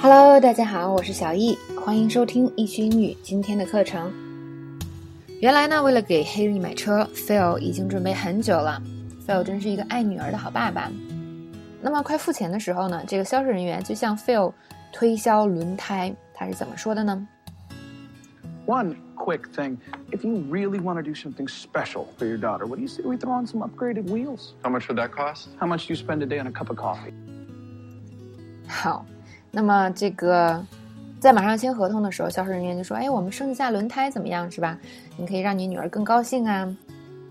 Hello，大家好，我是小易，欢迎收听易趣英语今天的课程。原来呢，为了给黑莉买车，Phil 已经准备很久了。Phil 真是一个爱女儿的好爸爸。那么快付钱的时候呢，这个销售人员就向 Phil 推销轮胎，他是怎么说的呢？One quick thing, if you really want to do something special for your daughter, what do you say we throw on some upgraded wheels? How much would that cost? How much do you spend a day on a cup of coffee? 好。那么这个，在马上签合同的时候，销售人员就说：“哎，我们升级下轮胎怎么样？是吧？你可以让你女儿更高兴啊。”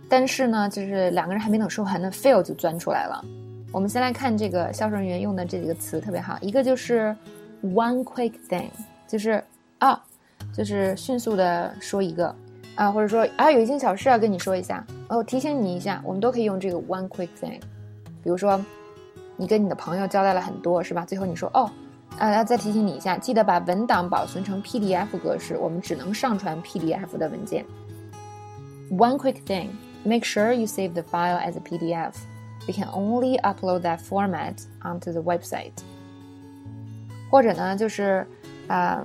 但是呢，就是两个人还没等说完呢，fail 就钻出来了。我们先来看这个销售人员用的这几个词特别好，一个就是 “one quick thing”，就是啊，就是迅速的说一个啊，或者说啊，有一件小事要跟你说一下，哦，提醒你一下，我们都可以用这个 “one quick thing”。比如说，你跟你的朋友交代了很多，是吧？最后你说哦。啊，要再提醒你一下，记得把文档保存成 PDF 格式，我们只能上传 PDF 的文件。One quick thing, make sure you save the file as a PDF. We can only upload that format onto the website. 或者呢，就是啊，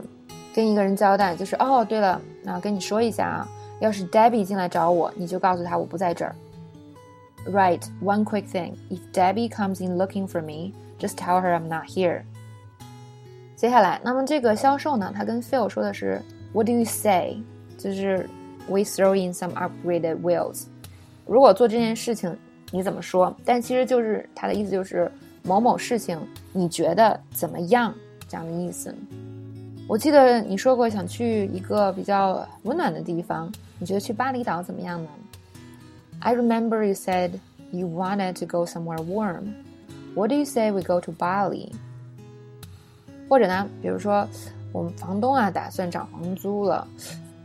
跟一个人交代，就是哦，对了，啊，跟你说一下啊，要是 Debbie 进来找我，你就告诉他我不在这儿。Right, one quick thing. If Debbie comes in looking for me, just tell her I'm not here. 接下来，那么这个销售呢，他跟 Phil 说的是 "What do you say？" 就是 "We throw in some upgraded wheels." 如果做这件事情，你怎么说？但其实就是他的意思就是某某事情，你觉得怎么样？这样的意思。我记得你说过想去一个比较温暖的地方，你觉得去巴厘岛怎么样呢？I remember you said you wanted to go somewhere warm. What do you say we go to Bali? 或者呢，比如说，我们房东啊打算涨房租了，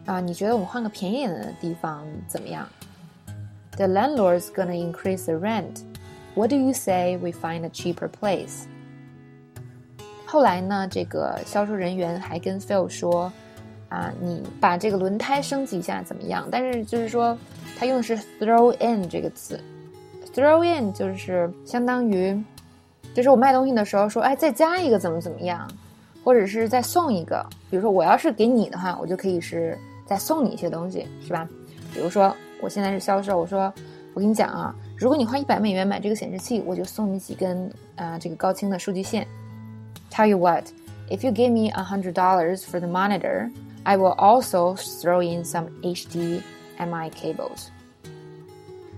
啊，你觉得我们换个便宜点的地方怎么样？The landlord's gonna increase the rent. What do you say we find a cheaper place? 后来呢，这个销售人员还跟 Phil 说，啊，你把这个轮胎升级一下怎么样？但是就是说，他用的是 throw in 这个词，throw in 就是相当于。就是我卖东西的时候说，哎，再加一个怎么怎么样，或者是再送一个。比如说我要是给你的话，我就可以是再送你一些东西，是吧？比如说我现在是销售，我说我跟你讲啊，如果你花一百美元买这个显示器，我就送你几根啊这个高清的数据线。Tell you what, if you give me a hundred dollars for the monitor, I will also throw in some HDMI cables。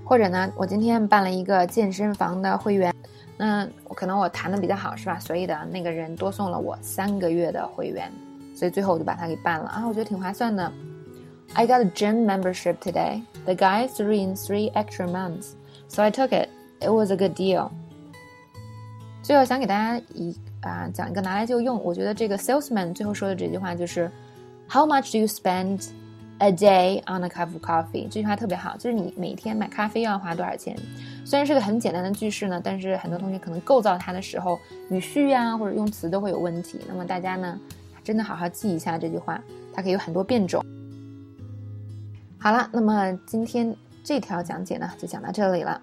或者呢，我今天办了一个健身房的会员。那可能我谈的比较好是吧？所以的那个人多送了我三个月的会员，所以最后我就把它给办了啊，我觉得挺划算的。I got a gym membership today. The guy threw in three extra months, so I took it. It was a good deal. 最后想给大家一啊讲一个拿来就用，我觉得这个 salesman 最后说的这句话就是 How much do you spend A day on a cup of coffee，这句话特别好，就是你每天买咖啡要花多少钱？虽然是个很简单的句式呢，但是很多同学可能构造它的时候，语序呀或者用词都会有问题。那么大家呢，真的好好记一下这句话，它可以有很多变种。好了，那么今天这条讲解呢，就讲到这里了。